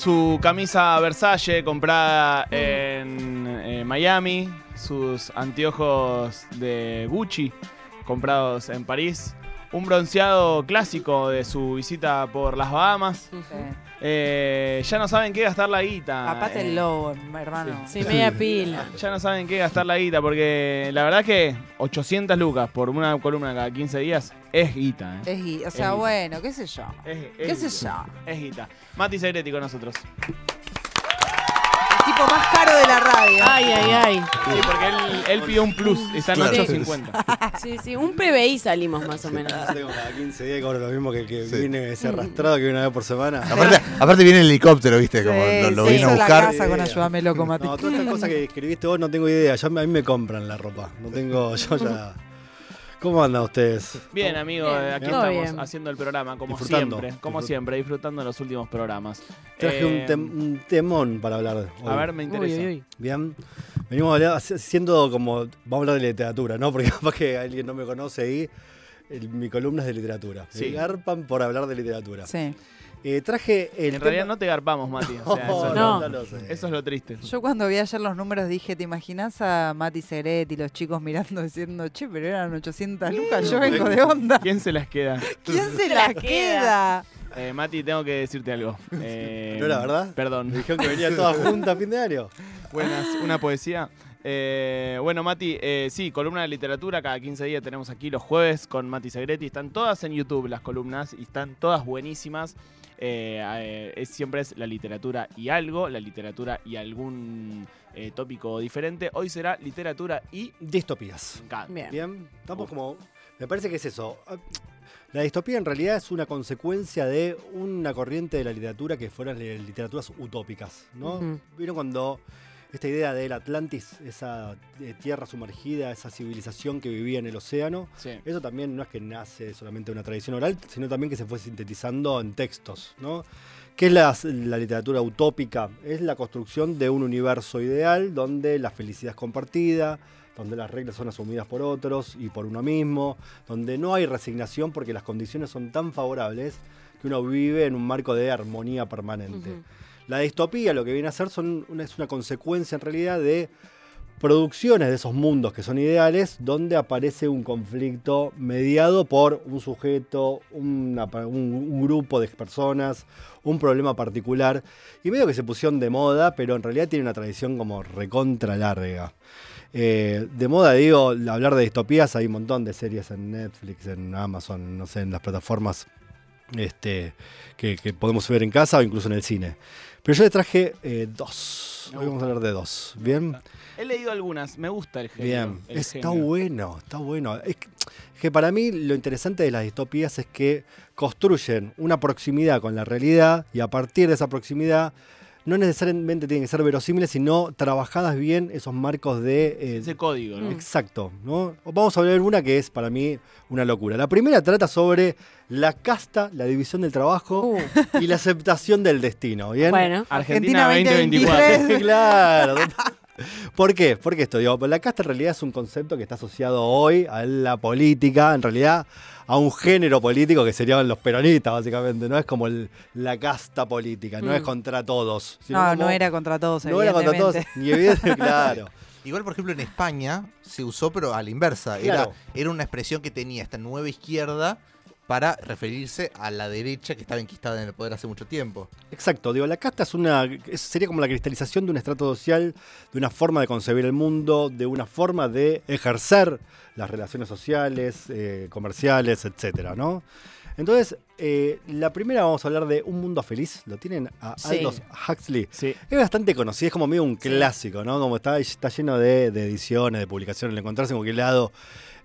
Su camisa Versace comprada en eh, Miami. Sus anteojos de Gucci comprados en París. Un bronceado clásico de su visita por las Bahamas. Sí. Eh, ya no saben qué gastar la guita. Aparte eh, el lobo, hermano. Sí, media pila. Ya no saben qué gastar la guita porque la verdad que 800 lucas por una columna cada 15 días es guita. ¿eh? Es gui- o Es sea, guita. bueno, qué sé yo. Es- ¿Qué es sé guita. yo? Es guita. Mati Segreti con nosotros. El tipo más caro de la radio. Ay, ay, ay. Sí, porque él, él pidió un plus. Está en Claro. 850. Sí, sí, un PBI salimos más o menos. Yo tengo cada 15 días cobro lo mismo que el que Sí. viene ese arrastrado que viene una vez por semana. Aparte, aparte viene el helicóptero, ¿viste? Como Sí, lo, lo se vino a hizo la buscar. casa con ayúdame loco, Mati. No, todas estas cosas que escribiste vos no tengo idea. Yo, a mí me compran la ropa. No tengo, yo ya. ¿Cómo andan ustedes? Bien, amigo, Bien, eh, aquí todo estamos bien. haciendo el programa, como Disfrutando, siempre. Como siempre, disfrutando los últimos programas. Traje Eh, un, tem- un temón para hablar. hoy. A ver, me interesa. Uy, uy, uy. Bien. Venimos hablar- haciendo como. Vamos a hablar de literatura, ¿no? Porque capaz que alguien no me conoce ahí. el- mi columna es de literatura. Sí. Me garpan por hablar de literatura. Sí. Eh, traje el. En realidad no te garpamos, Mati. O sea, eso, es No. lo, lo sé. eso es lo triste. Yo cuando vi ayer los números dije, ¿te imaginas a Mati Segret y los chicos mirando diciendo, che, pero eran 800 lucas, yo vengo de onda? ¿Quién se las queda? ¿Quién se las queda? Eh, Mati, tengo que decirte algo. Eh, ¿No era verdad? Me Perdón. dijeron que venía toda junta a fin de año. Buenas, una poesía. Eh, bueno, Mati, eh, sí, columna de literatura, cada 15 días tenemos aquí los jueves con Mati Segretti. Están todas en YouTube las columnas y están todas buenísimas. Eh, eh, es, siempre es la literatura y algo, la literatura y algún eh, tópico diferente. Hoy será literatura y... Distopías. Me. Bien. Bien, estamos como. Me parece que es eso. La distopía en realidad es una consecuencia de una corriente de la literatura que fueron literaturas utópicas, ¿no? Ujú. Vieron cuando esta idea del Atlantis, esa eh, tierra sumergida, esa civilización que vivía en el océano, Sí. eso también no es que nace solamente de una tradición oral, sino también que se fue sintetizando en textos, ¿no? ¿Qué es la, la literatura utópica? Es la construcción de un universo ideal donde la felicidad es compartida, donde las reglas son asumidas por otros y por uno mismo, donde no hay resignación porque las condiciones son tan favorables que uno vive en un marco de armonía permanente. La distopía lo que viene a ser son una, es una consecuencia en realidad de producciones de esos mundos que son ideales, donde aparece un conflicto mediado por un sujeto, un grupo de personas, un problema particular, y medio que se pusieron de moda, pero en realidad tiene una tradición como recontra larga. Eh, de moda, digo, hablar de distopías, hay un montón de series en Netflix, en Amazon, no sé, en las plataformas este, que, que podemos ver en casa o incluso en el cine. Pero yo le traje eh, dos. Hoy vamos a hablar de dos. ¿Bien? He leído algunas, me gusta el género. Bien. el Está género. bueno, está bueno. Es que, es que para mí lo interesante de las distopías es que construyen una proximidad con la realidad y a partir de esa proximidad no necesariamente tienen que ser verosímiles, sino trabajadas bien esos marcos de... eh, Ese código, ¿no? Exacto, ¿no? Vamos a ver una que es para mí una locura. La primera trata sobre la casta, la división del trabajo Uh, y la aceptación del destino, ¿bien? bueno, Argentina, Argentina 2024. 2023. claro. ¿Por qué? Porque esto, digo, la casta en realidad es un concepto que está asociado hoy a la política, en realidad a un género político que serían los peronistas, básicamente, no es como el- la casta política, no Mm. es contra todos. sino No, como- no era contra todos, no era contra todos, evidentemente. ni evidente, claro. Igual, por ejemplo, en España se usó, pero a la inversa. Era, era una expresión que tenía esta nueva izquierda para referirse a la derecha que estaba enquistada en el poder hace mucho tiempo. Exacto, digo, la casta es una, es- sería como la cristalización de un estrato social, de una forma de concebir el mundo, de una forma de ejercer las relaciones sociales, eh, comerciales, etcétera, ¿no? Entonces, eh, la primera vamos a hablar de Un Mundo Feliz, lo tienen a Sí. Aldous Huxley. Sí. Es bastante conocido, es como medio un clásico, ¿no? Como está, está lleno de, de ediciones, de publicaciones, lo encontrarse en cualquier lado.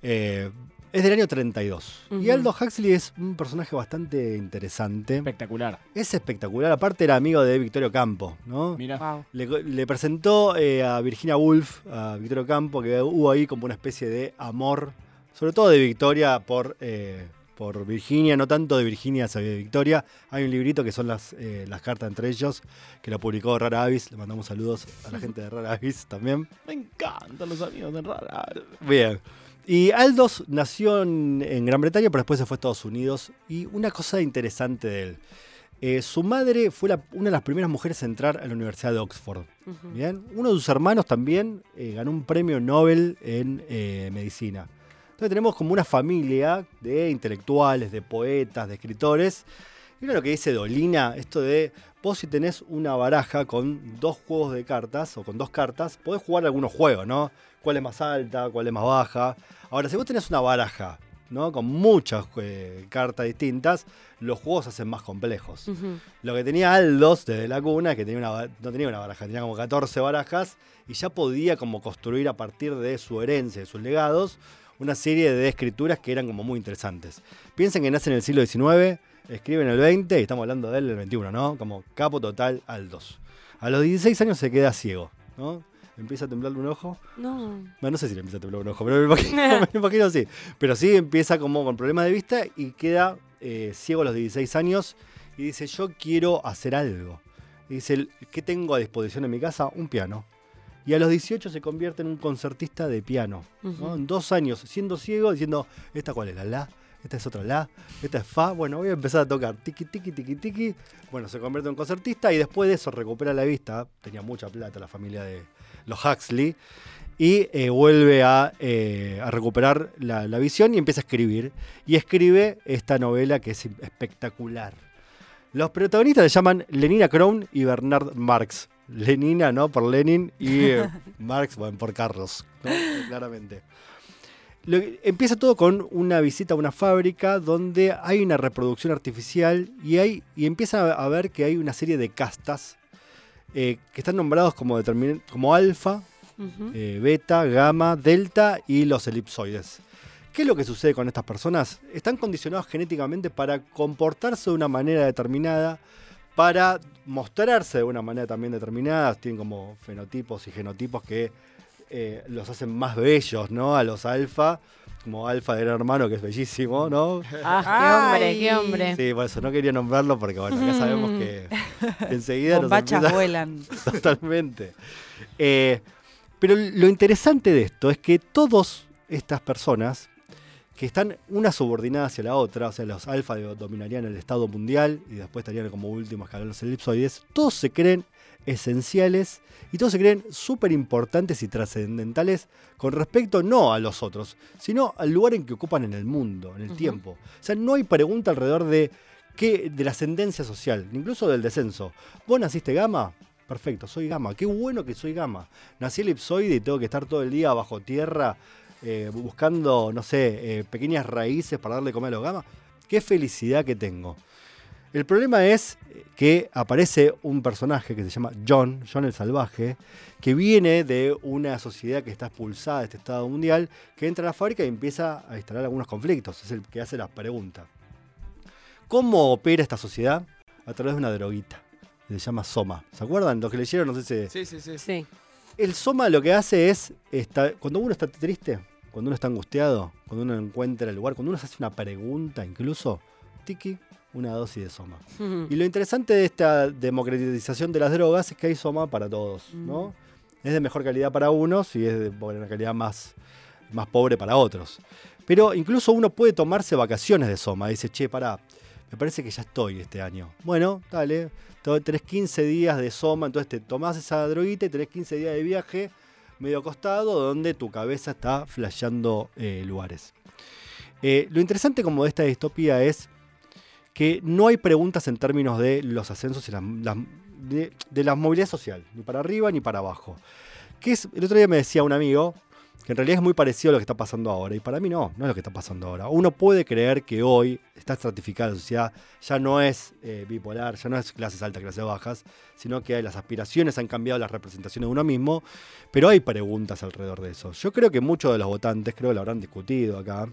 eh, es del año 32. Y Ujú. Aldous Huxley es un personaje bastante interesante. Espectacular. Es espectacular. Aparte era amigo de Victorio Campo, ¿no? Mira. Wow. Le, le presentó eh, a Virginia Woolf, a Victorio Campo, que hubo ahí como una especie de amor, sobre todo de Victoria por, eh, por Virginia, no tanto de Virginia hacia Victoria. Hay un librito que son las, eh, las cartas entre ellos, que lo publicó Rara Avis. Le mandamos saludos a la gente de Rara Avis también. Me encantan los amigos de Rara. Bien. Y Aldous nació en, en Gran Bretaña, pero después se fue a Estados Unidos. Y una cosa interesante de él. Eh, su madre fue la- una de las primeras mujeres en entrar a la Universidad de Oxford. Bien. Uno de sus hermanos también eh, ganó un premio Nobel en eh, medicina. Entonces tenemos como una familia de intelectuales, de poetas, de escritores. Mira lo que dice Dolina, esto de vos si tenés una baraja con dos juegos de cartas o con dos cartas, podés jugar algunos juegos, ¿no? ¿Cuál es más alta, cuál es más baja? Ahora, si vos tenés una baraja, ¿no? Con muchas eh, cartas distintas, los juegos se hacen más complejos. Lo que tenía Aldos desde la cuna, que tenía una, no tenía una baraja, tenía como 14 barajas y ya podía como construir a partir de su herencia, de sus legados, una serie de escrituras que eran como muy interesantes. Piensen que nace en el siglo XIX, escribe en el 20 y estamos hablando de él el 21, ¿no? Como capo total Aldos. A los 16 años se queda ciego, ¿no? Empieza a temblarle un ojo. No. Bueno, no sé si le empieza a temblar un ojo, pero me imagino, me imagino sí. Pero sí empieza como con problemas de vista y queda eh, ciego a los 16 años y dice, yo quiero hacer algo. Y dice, ¿qué tengo a disposición en mi casa? Un piano. Y a los 18 se convierte en un concertista de piano. ¿no? Ujú. En dos años, siendo ciego, diciendo, ¿esta cuál es? La la, esta es otra la, esta es fa. Bueno, voy a empezar a tocar tiki, tiki, tiki, tiki. Bueno, se convierte en concertista y después de eso recupera la vista. Tenía mucha plata la familia de los Huxley. Y eh, vuelve a, eh, a recuperar la, la visión y empieza a escribir. Y escribe esta novela que es espectacular. Los protagonistas se llaman Lenina Crown y Bernard Marx. Lenina, ¿no? Por Lenin y eh, Marx, bueno, por Carlos, ¿no? claramente. Lo empieza todo con una visita a una fábrica donde hay una reproducción artificial y, hay, y empieza a ver que hay una serie de castas eh, que están nombrados como, como alfa, eh, beta, gamma, delta y los elipsoides. ¿Qué es lo que sucede con estas personas? Están condicionados genéticamente para comportarse de una manera determinada, para mostrarse de una manera también determinada. Tienen como fenotipos y genotipos que eh, los hacen más bellos, ¿no? A los alfa, como alfa de gran hermano, que es bellísimo, ¿no? Ah, qué hombre, qué hombre. Sí, por eso no quería nombrarlo porque, bueno, acá sabemos que enseguida nos empieza- vuelan. Totalmente. Eh, pero lo interesante de esto es que todas estas personas que están una subordinada hacia la otra, o sea, los alfa dominarían el Estado mundial y después estarían como último escalón los elipsoides, todos se creen esenciales y todos se creen súper importantes y trascendentales con respecto no a los otros, sino al lugar en que ocupan en el mundo, en el tiempo. O sea, no hay pregunta alrededor de, qué, de la ascendencia social, incluso del descenso. ¿Vos naciste gama? Perfecto, soy gama. Qué bueno que soy gama. Nací elipsoide y tengo que estar todo el día bajo tierra eh, buscando, no sé, eh, pequeñas raíces para darle comer a los gamas. Qué felicidad que tengo. El problema es que aparece un personaje que se llama John, John el Salvaje, que viene de una sociedad que está expulsada de este Estado mundial, que entra a la fábrica y empieza a instalar algunos conflictos. Es el que hace la pregunta. ¿Cómo opera esta sociedad? A través de una droguita. que Se llama Soma. ¿Se acuerdan? Los que leyeron, no sé si... Sí, sí, sí. Sí. El soma lo que hace es, está- cuando uno está triste, cuando uno está angustiado, cuando uno encuentra el lugar, cuando uno se hace una pregunta incluso, tiki, una dosis de soma. Y lo interesante de esta democratización de las drogas es que hay soma para todos, ¿no? Es de mejor calidad para unos y es de una calidad más, más pobre para otros. Pero incluso uno puede tomarse vacaciones de soma. Dice, che, pará, me parece que ya estoy este año. Bueno, dale, tenés 15 días de soma, entonces te tomás esa droguita y tenés 15 días de viaje medio acostado donde tu cabeza está flasheando eh, lugares. Eh, lo interesante como de esta distopía es que no hay preguntas en términos de los ascensos y las- de, de la movilidad social, ni para arriba ni para abajo. Que el otro día me decía un amigo que en realidad es muy parecido a lo que está pasando ahora, y para mí no, no es lo que está pasando ahora. Uno puede creer que hoy está estratificada la sociedad, ya no es eh, bipolar, ya no es clases altas, clases bajas, sino que las aspiraciones han cambiado las representaciones de uno mismo, pero hay preguntas alrededor de eso. Yo creo que muchos de los votantes, creo que lo habrán discutido acá,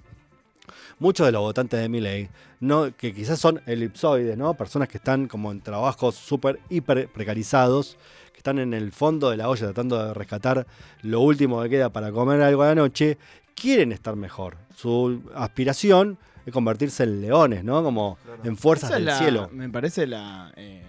muchos de los votantes de Milley, no, que quizás son elipsoides, ¿no? Personas que están como en trabajos súper, hiper precarizados, que están en el fondo de la olla tratando de rescatar lo último que queda para comer algo a la noche, quieren estar mejor. Su aspiración es convertirse en leones, ¿no? Como en fuerzas Esa del la- cielo. Me parece la. eh,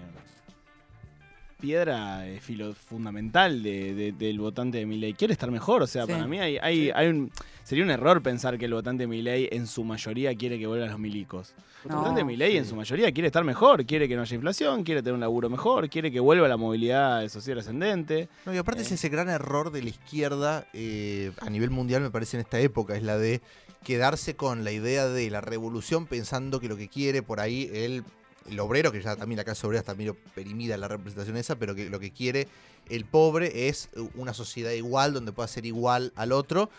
piedra eh, filo- fundamental de- de- del votante de Milei. Quiere estar mejor, o sea, Sí. para mí hay, hay, hay un, sería un error pensar que el votante de Milei en su mayoría quiere que vuelvan los milicos. El No, votante de Milei en su mayoría quiere estar mejor, quiere que no haya inflación, quiere tener un laburo mejor, quiere que vuelva la movilidad social ascendente. No, y aparte Eh. es ese gran error de la izquierda eh, a nivel mundial, me parece, en esta época, es la de quedarse con la idea de la revolución pensando que lo que quiere por ahí el, el obrero, que ya también la clase obrera está medio perimida la representación esa, pero que lo que quiere el pobre es una sociedad igual, donde pueda ser igual al otro,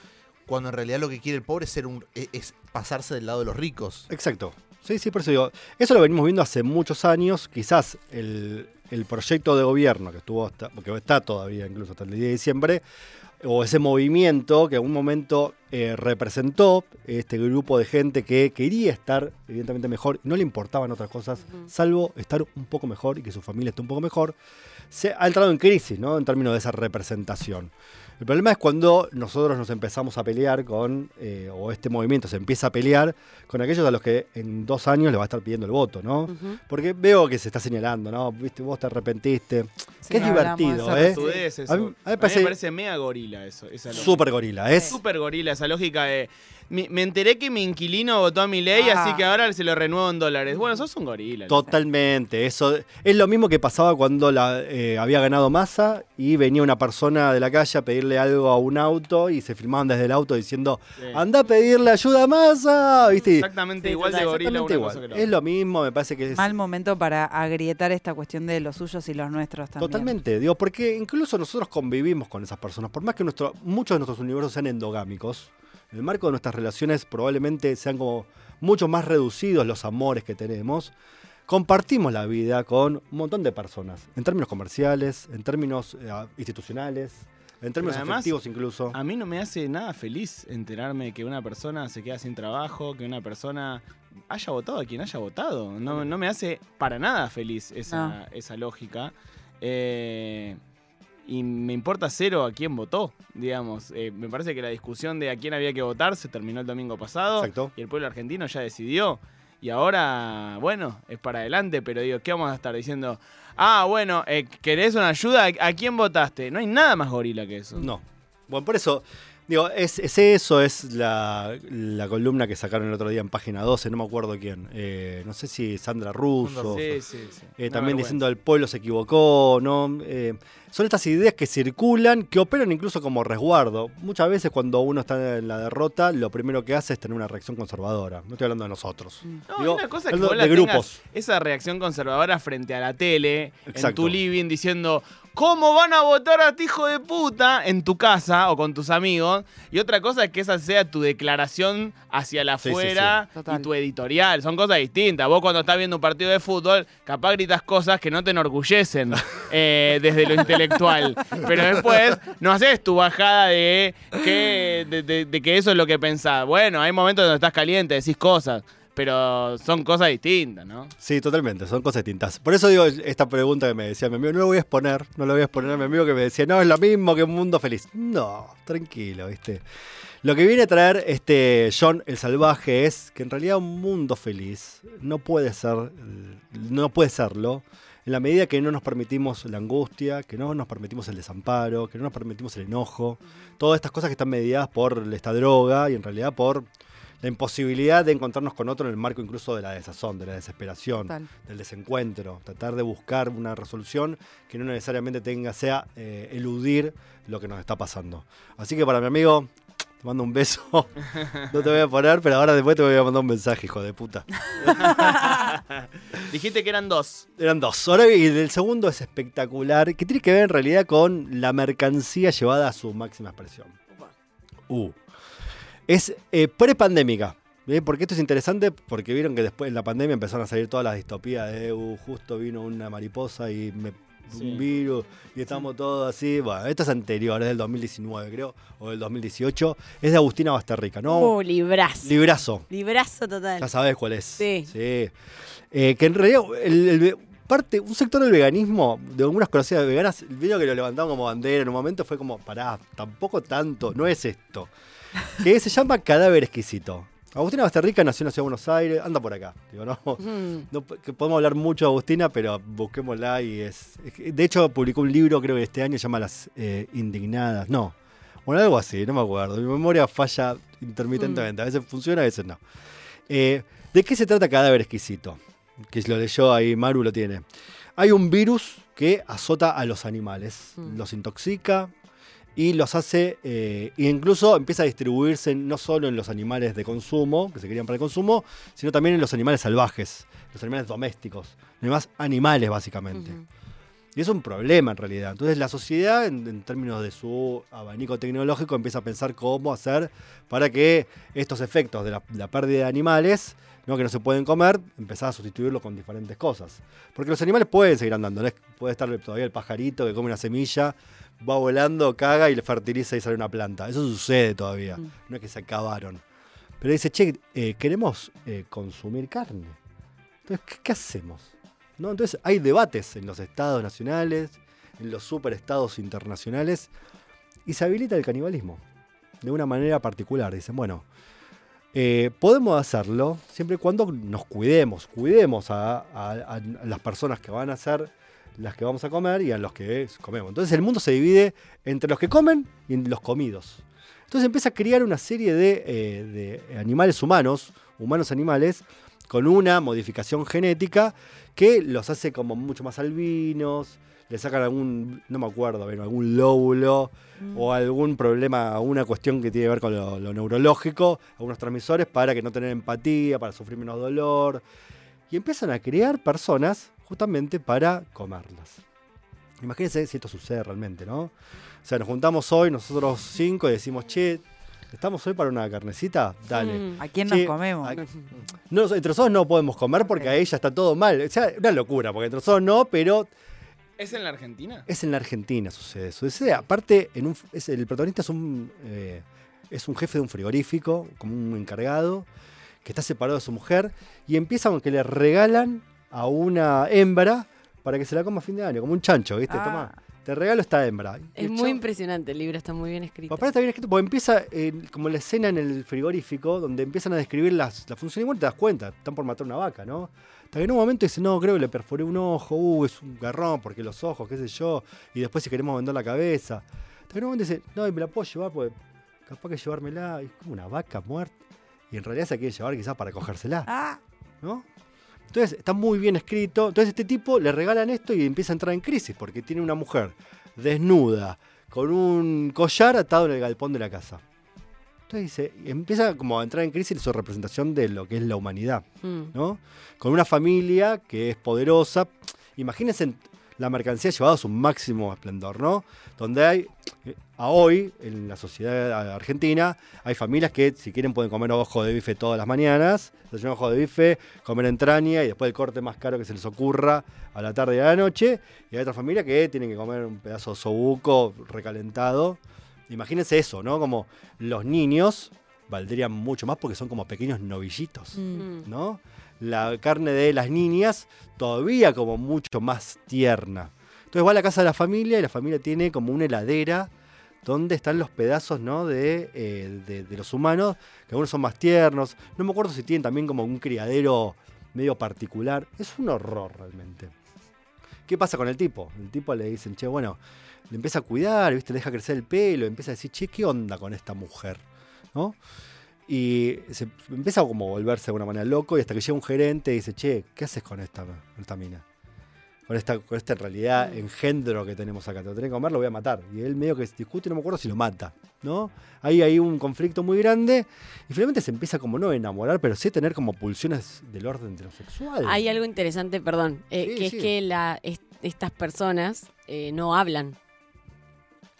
cuando en realidad lo que quiere el pobre es, ser un, es, es pasarse del lado de los ricos. Exacto. Sí, sí, por eso digo. Eso lo venimos viendo hace muchos años. Quizás el, el proyecto de gobierno que estuvo hasta, que está todavía incluso hasta el 10 de diciembre, o ese movimiento que en un momento eh, representó este grupo de gente que quería estar evidentemente mejor no le importaban otras cosas, salvo estar un poco mejor y que su familia esté un poco mejor, se ha entrado en crisis, ¿no? En términos de esa representación. El problema es cuando nosotros nos empezamos a pelear con, eh, o este movimiento se empieza a pelear con aquellos a los que en dos años le va a estar pidiendo el voto, ¿no? Porque veo que se está señalando, ¿no? Viste, vos te arrepentiste. Sí, que es divertido, ¿eh? eso. A mí- a mí me A mí parece- me parece mega gorila eso. esa lógica. Súper gorila. Es Súper gorila esa lógica de. Me enteré que mi inquilino votó a mi ley, Ah. así que ahora se lo renuevo en dólares. Bueno, sos un gorila. totalmente. Eso es lo mismo que pasaba cuando la, eh, había ganado Massa y venía una persona de la calle a pedirle algo a un auto y se filmaban desde el auto diciendo, Sí. anda a pedirle ayuda a Massa. ¿Viste? Exactamente Sí, igual de gorila Exactamente una cosa igual. que Es lo mismo, me parece que es Mal momento para agrietar esta cuestión de los suyos y los nuestros también. Totalmente, digo, porque incluso nosotros convivimos con esas personas, por más que nuestro, muchos de nuestros universos sean endogámicos, en el marco de nuestras relaciones probablemente sean como mucho más reducidos los amores que tenemos, compartimos la vida con un montón de personas, en términos comerciales, en términos eh, institucionales, en términos además, afectivos incluso. A mí no me hace nada feliz enterarme que una persona se queda sin trabajo, que una persona haya votado a quien haya votado. No, no me hace para nada feliz esa, esa lógica. Eh, y me importa cero a quién votó, digamos. Eh, me parece que la discusión de a quién había que votar se terminó el domingo pasado. Exacto. Y el pueblo argentino ya decidió. Y ahora, bueno, es para adelante, pero digo, ¿qué vamos a estar diciendo? Ah, bueno, eh, ¿querés una ayuda? ¿A quién votaste? No hay nada más gorila que eso. No. Bueno, por eso, digo, es, es eso, es la, la columna que sacaron el otro día en página 12, no me acuerdo quién. Eh, no sé si Sandra Russo. Sí, sí, sí. Eh, también diciendo el pueblo se equivocó, ¿no? Son estas ideas que circulan, que operan incluso como resguardo. Muchas veces cuando uno está en la derrota, lo primero que hace es tener una reacción conservadora. No estoy hablando de nosotros. No, Digo, una cosa que vos de grupos. esa reacción conservadora frente a la tele, en tu living, diciendo, ¿cómo van a votar a ti, hijo de puta? En tu casa o con tus amigos. Y otra cosa es que esa sea tu declaración hacia la Sí, sí, afuera sí. Y tu editorial. Son cosas distintas. Vos cuando estás viendo un partido de fútbol, capaz gritas cosas que no te enorgullecen eh, desde lo intelectual. Pero después no haces tu bajada de que eso es lo que pensás. Bueno, hay momentos donde estás caliente, decís cosas. Pero son cosas distintas, ¿no? Sí, totalmente, son cosas distintas. Por eso digo esta pregunta que me decía mi amigo, no lo voy a exponer, no lo voy a exponer a mi amigo que me decía, no, es lo mismo que un mundo feliz. No, tranquilo, ¿viste? Lo que viene a traer este John el Salvaje es que en realidad un mundo feliz no puede ser, no puede serlo en la medida que no nos permitimos la angustia, que no nos permitimos el desamparo, que no nos permitimos el enojo, todas estas cosas que están mediadas por esta droga y en realidad por la imposibilidad de encontrarnos con otro en el marco incluso de la desazón, de la desesperación, del desencuentro, tratar de buscar una resolución que no necesariamente tenga, sea eh, eludir lo que nos está pasando. Así que para mi amigo, te mando un beso. No te voy a poner, pero ahora después te voy a mandar un mensaje, hijo de puta. Dijiste que eran dos. Eran dos. Ahora y el segundo es espectacular, que tiene que ver en realidad con la mercancía llevada a su máxima expresión. Uh. Es eh, prepandémica. ¿bien? Porque esto es interesante porque vieron que después de la pandemia empezaron a salir todas las distopías de uh, justo vino una mariposa y me Sí. un virus y estamos todos así. Bueno, esto es anterior, es del 2019 creo, o del 2018. Es de Agustina Basterrica, ¿no? Oh, librazo. Librazo. librazo total. Ya sabes cuál es. Sí. Eh, que en realidad el, el ve- parte, un sector del veganismo, de algunas conocidas veganas, el video que lo levantaban como bandera en un momento fue como, pará, tampoco tanto, no es esto. Que se llama Cadáver Exquisito. Agustina Basterrica nació en la ciudad de Buenos Aires, anda por acá. Digo, no, Mm. no podemos hablar mucho de Agustina, pero busquémosla y es, De hecho, publicó un libro, creo que este año, se llama Las eh, Indignadas. No. Bueno, algo así, no me acuerdo. Mi memoria falla intermitentemente. A veces funciona, a veces no. Eh, ¿De qué se trata Cadáver Exquisito? Que lo leyó ahí, Maru lo tiene. Hay un virus que azota a los animales, Mm. los intoxica y los hace, eh, e incluso empieza a distribuirse no solo en los animales de consumo, que se querían para el consumo, sino también en los animales salvajes, los animales domésticos, los demás animales básicamente. Y es un problema en realidad. Entonces la sociedad, en, en términos de su abanico tecnológico, empieza a pensar cómo hacer para que estos efectos de la, la pérdida de animales, ¿no? que no se pueden comer, empezar a sustituirlo con diferentes cosas. Porque los animales pueden seguir andando. Puede estar todavía el pajarito que come una semilla, va volando, caga y le fertiliza y sale una planta. Eso sucede todavía. Mm. No es que se acabaron. Pero dice, che, eh, queremos eh, consumir carne. Entonces, ¿qué, qué hacemos? ¿No? Entonces hay debates en los estados nacionales, en los superestados internacionales, y se habilita el canibalismo de una manera particular. Dicen, bueno, eh, podemos hacerlo siempre y cuando nos cuidemos, cuidemos a, las personas que van a ser las que vamos a comer y a los que comemos. Entonces el mundo se divide entre los que comen y los comidos. Entonces empieza a criar una serie de, eh, de animales humanos, humanos animales, con una modificación genética que los hace como mucho más albinos, le sacan algún, no me acuerdo, algún lóbulo o algún problema, alguna cuestión que tiene que ver con lo, lo neurológico, algunos transmisores para que no tener empatía, para sufrir menos dolor. Y empiezan a crear personas justamente para comerlas. Imagínense si esto sucede realmente, ¿no? O sea, nos juntamos hoy, nosotros cinco, y decimos, che, ¿estamos hoy para una carnecita? Dale. Mm. ¿A quién Sí, nos comemos? a- No, entre nosotros no podemos comer porque ahí ya está todo mal. O sea, una locura, porque entre nosotros no, pero ¿Es en la Argentina? es en la Argentina sucede eso. Ese, aparte, en un, es, el protagonista es un, eh, es un jefe de un frigorífico, como un encargado, que está separado de su mujer, y empieza con que le regalan a una hembra para que se la coma a fin de año, como un chancho, ¿viste? Ah. Toma, te regalo esta hembra. Es muy chavo- impresionante el libro, está muy bien escrito. Papá está bien escrito porque empieza eh, como la escena en el frigorífico donde empiezan a describir las, la función y bueno, te das cuenta, están por matar una vaca, ¿no? Hasta que en un momento dice, no, creo que le perforé un ojo, uh, es un garrón porque los ojos, qué sé yo, y después si queremos vender la cabeza. Hasta que en un momento dice, no, y me la puedo llevar porque capaz que llevármela, es como una vaca muerta. Y en realidad se quiere llevar quizás para cogérsela. Ah, ¿no? Entonces está muy bien escrito. Entonces este tipo le regalan esto y empieza a entrar en crisis porque tiene una mujer desnuda con un collar atado en el galpón de la casa. Y empieza como a entrar en crisis su representación de lo que es la humanidad, Mm. ¿no? Con una familia que es poderosa. Imagínense la mercancía llevada a su máximo esplendor, ¿no? Donde hay, a hoy, en la sociedad argentina, hay familias que si quieren pueden comer ojo de bife todas las mañanas, desayunar ojo de bife, comer entraña y después el corte más caro que se les ocurra a la tarde y a la noche. Y hay otra familia que tienen que comer un pedazo de sobuco recalentado. Imagínense eso, ¿no? Como los niños valdrían mucho más porque son como pequeños novillitos. mm. Mm. ¿no? La carne de las niñas todavía como mucho más tierna. Entonces va a la casa de la familia y la familia tiene como una heladera donde están los pedazos ¿no? de, eh, de- de los humanos, que algunos son más tiernos. No me acuerdo si tienen también como un criadero medio particular. Es un horror realmente. ¿Qué pasa con el tipo? El tipo le dicen, che, bueno, le empieza a cuidar, ¿viste? le deja crecer el pelo, empieza a decir, che, ¿qué onda con esta mujer? ¿No? Y se empieza a como volverse de alguna manera loco y hasta que llega un gerente y dice, che, ¿qué haces con esta, con esta mina? Con esta, con esta en realidad engendro que tenemos acá, te lo tenés que comer, lo voy a matar. Y él medio que se discute, no me acuerdo si lo mata, ¿no? Ahí hay un conflicto muy grande y finalmente se empieza como no a enamorar, pero sí a tener como pulsiones del orden heterosexual. Hay algo interesante, perdón, eh, Sí, que sí. es que la, estas personas eh, no hablan.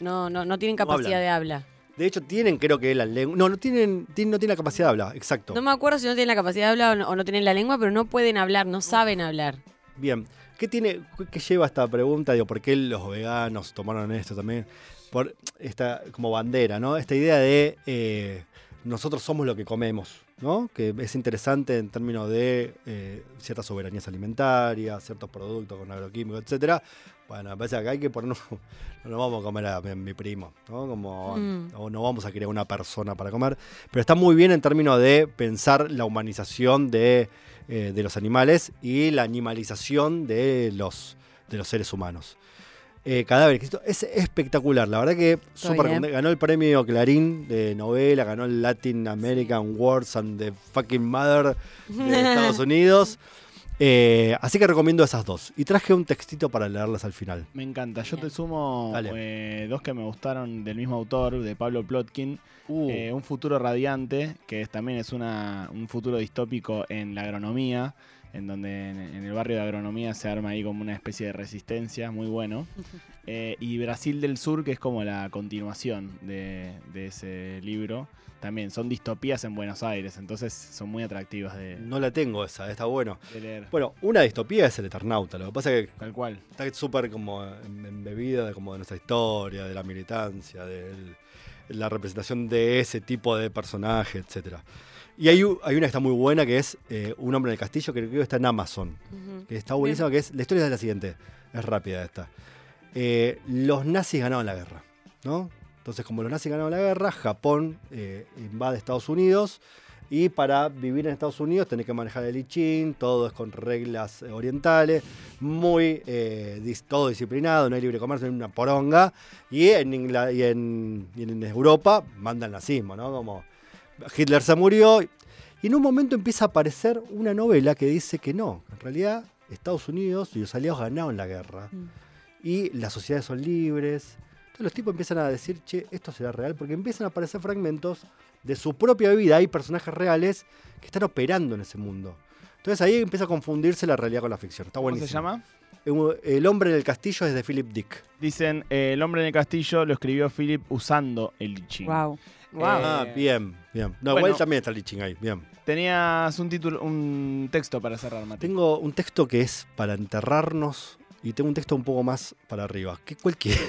No, no, no tienen capacidad de habla. De hecho, tienen, creo que la lengua. No, no tienen, tienen, no tienen la capacidad de hablar, exacto. No me acuerdo si no tienen la capacidad de hablar o no, o no tienen la lengua, pero no pueden hablar, no saben hablar. Bien. ¿Qué tiene, qué lleva esta pregunta? Digo, ¿por qué los veganos tomaron esto también? Por esta como bandera, ¿no? Esta idea de eh, nosotros somos lo que comemos. ¿no? que es interesante en términos de eh, ciertas soberanías alimentarias, ciertos productos con agroquímicos, etcétera. Bueno, me parece que acá hay que ponernos, no nos vamos a comer a mi, mi primo, ¿no? Como, Mm. o no vamos a crear una persona para comer, pero está muy bien en términos de pensar la humanización de, eh, de los animales y la animalización de los, de los seres humanos. Eh, Cadáver es espectacular, la verdad que recomend- ganó el premio Clarín de novela, ganó el Latin American Words and the Fucking Mother de Estados Unidos. Eh, así que recomiendo esas dos. Y traje un textito para leerlas al final. Me encanta. Yo te sumo eh, dos que me gustaron del mismo autor, de Pablo Plotkin. Uh, Eh, un futuro radiante, que es- también es una, un futuro distópico en la agronomía, en donde en, en el barrio de agronomía se arma ahí como una especie de resistencia, muy bueno. Eh, y Brasil del Sur, que es como la continuación de, de ese libro. También son distopías en Buenos Aires, entonces son muy atractivas de, no la tengo esa, está bueno. de leer. Bueno, una distopía es el Eternauta. Lo que pasa es que Tal cual. está súper como em- embebida de, como de nuestra historia, de la militancia, de el- la representación de ese tipo de personaje, etcétera. Y hay, hay una que está muy buena que es eh, Un hombre en el castillo, que creo que está en Amazon. Que está buenísima, que es. La historia es la siguiente. Es rápida esta. Eh, los nazis ganaron la guerra, ¿no? Entonces, como los nazis ganaron la guerra, Japón eh, invade Estados Unidos. Y para vivir en Estados Unidos tenés que manejar el I Ching, todo es con reglas eh, orientales, muy eh, todo disciplinado, no hay libre comercio, no hay una poronga. Y en, Ingla- y en, y en Europa manda el nazismo, ¿no? Como Hitler se murió. Y en un momento empieza a aparecer una novela que dice que no, en realidad Estados Unidos y los aliados ganaron la guerra. Mm. Y las sociedades son libres. Entonces los tipos empiezan a decir, che, esto será real, porque empiezan a aparecer fragmentos de su propia vida. Hay personajes reales que están operando en ese mundo. Entonces ahí empieza a confundirse la realidad con la ficción. Está ¿Cómo se llama? El hombre en el castillo es de Philip Dick. Dicen, eh, El hombre en el castillo lo escribió Philip usando el I Ching. Wow. Wow. Ah, Eh, bien, bien. No, bueno. igual también está Liching ahí, bien. Tenías un título, un texto para cerrar, Mati. Tengo un texto que es para enterrarnos y tengo un texto un poco más para arriba. ¿Qué cualquiera?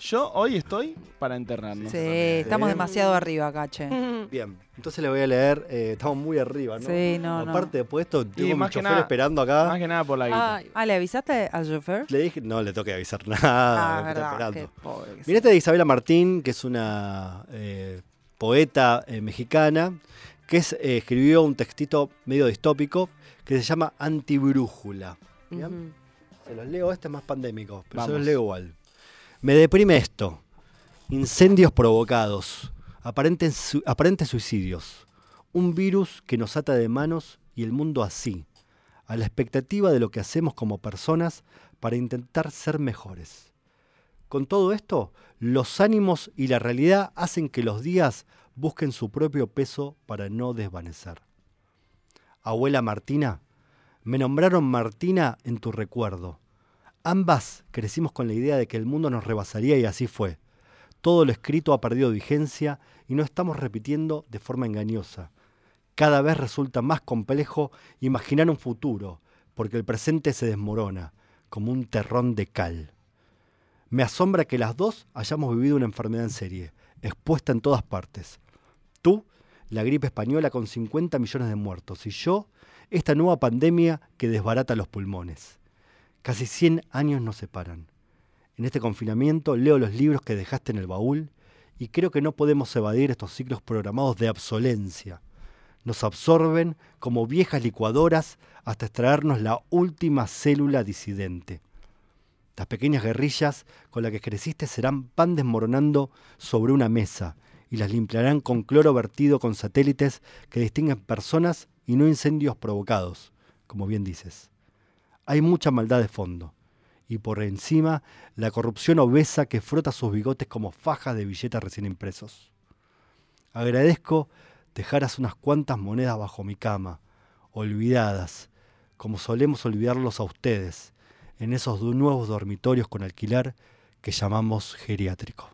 Yo hoy estoy para enterrarnos. Sí, estamos demasiado arriba, Cache. Bien, entonces le voy a leer. eh, estamos muy arriba, ¿no? Sí, no, no. Aparte después de esto, tengo más mi que chofer nada- esperando Más acá. que nada por la guita. Ay, Ah, ¿le avisaste al chofer? Le dije, no le tengo que avisar nada. Ah, me está verdad. esperando. Qué pobre que Mirá este de Isabela Martín, que es una eh, poeta eh, mexicana, que es, eh, escribió un textito medio distópico que se llama Antibrújula. Se los leo, este es más pandémico, pero se Vamos. los leo igual. Me deprime esto. Incendios provocados, aparentes, aparentes suicidios, un virus que nos ata de manos y el mundo así, a la expectativa de lo que hacemos como personas para intentar ser mejores. Con todo esto, los ánimos y la realidad hacen que los días busquen su propio peso para no desvanecer. Abuela Martina, me nombraron Martina en tu recuerdo. Ambas crecimos con la idea de que el mundo nos rebasaría y así fue. Todo lo escrito ha perdido vigencia y no estamos repitiendo de forma engañosa. Cada vez resulta más complejo imaginar un futuro, porque el presente se desmorona, como un terrón de cal. Me asombra que las dos hayamos vivido una enfermedad en serie, expuesta en todas partes. Tú, la gripe española con 50 millones de muertos, y yo, esta nueva pandemia que desbarata los pulmones. Casi 100 años nos separan. En este confinamiento leo los libros que dejaste en el baúl y creo que no podemos evadir estos ciclos programados de obsolencia. Nos absorben como viejas licuadoras hasta extraernos la última célula disidente. Las pequeñas guerrillas con las que creciste serán pan desmoronando sobre una mesa y las limpiarán con cloro vertido con satélites que distinguen personas y no incendios provocados, como bien dices. Hay mucha maldad de fondo y por encima la corrupción obesa que frota sus bigotes como fajas de billetes recién impresos. Agradezco dejaras unas cuantas monedas bajo mi cama, olvidadas, como solemos olvidarlos a ustedes, en esos nuevos dormitorios con alquiler que llamamos geriátrico.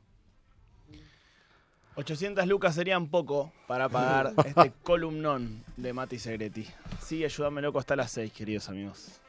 800 lucas serían poco para pagar este columnón de Mati Segretti. Sí, ayúdame loco hasta las 6, queridos amigos.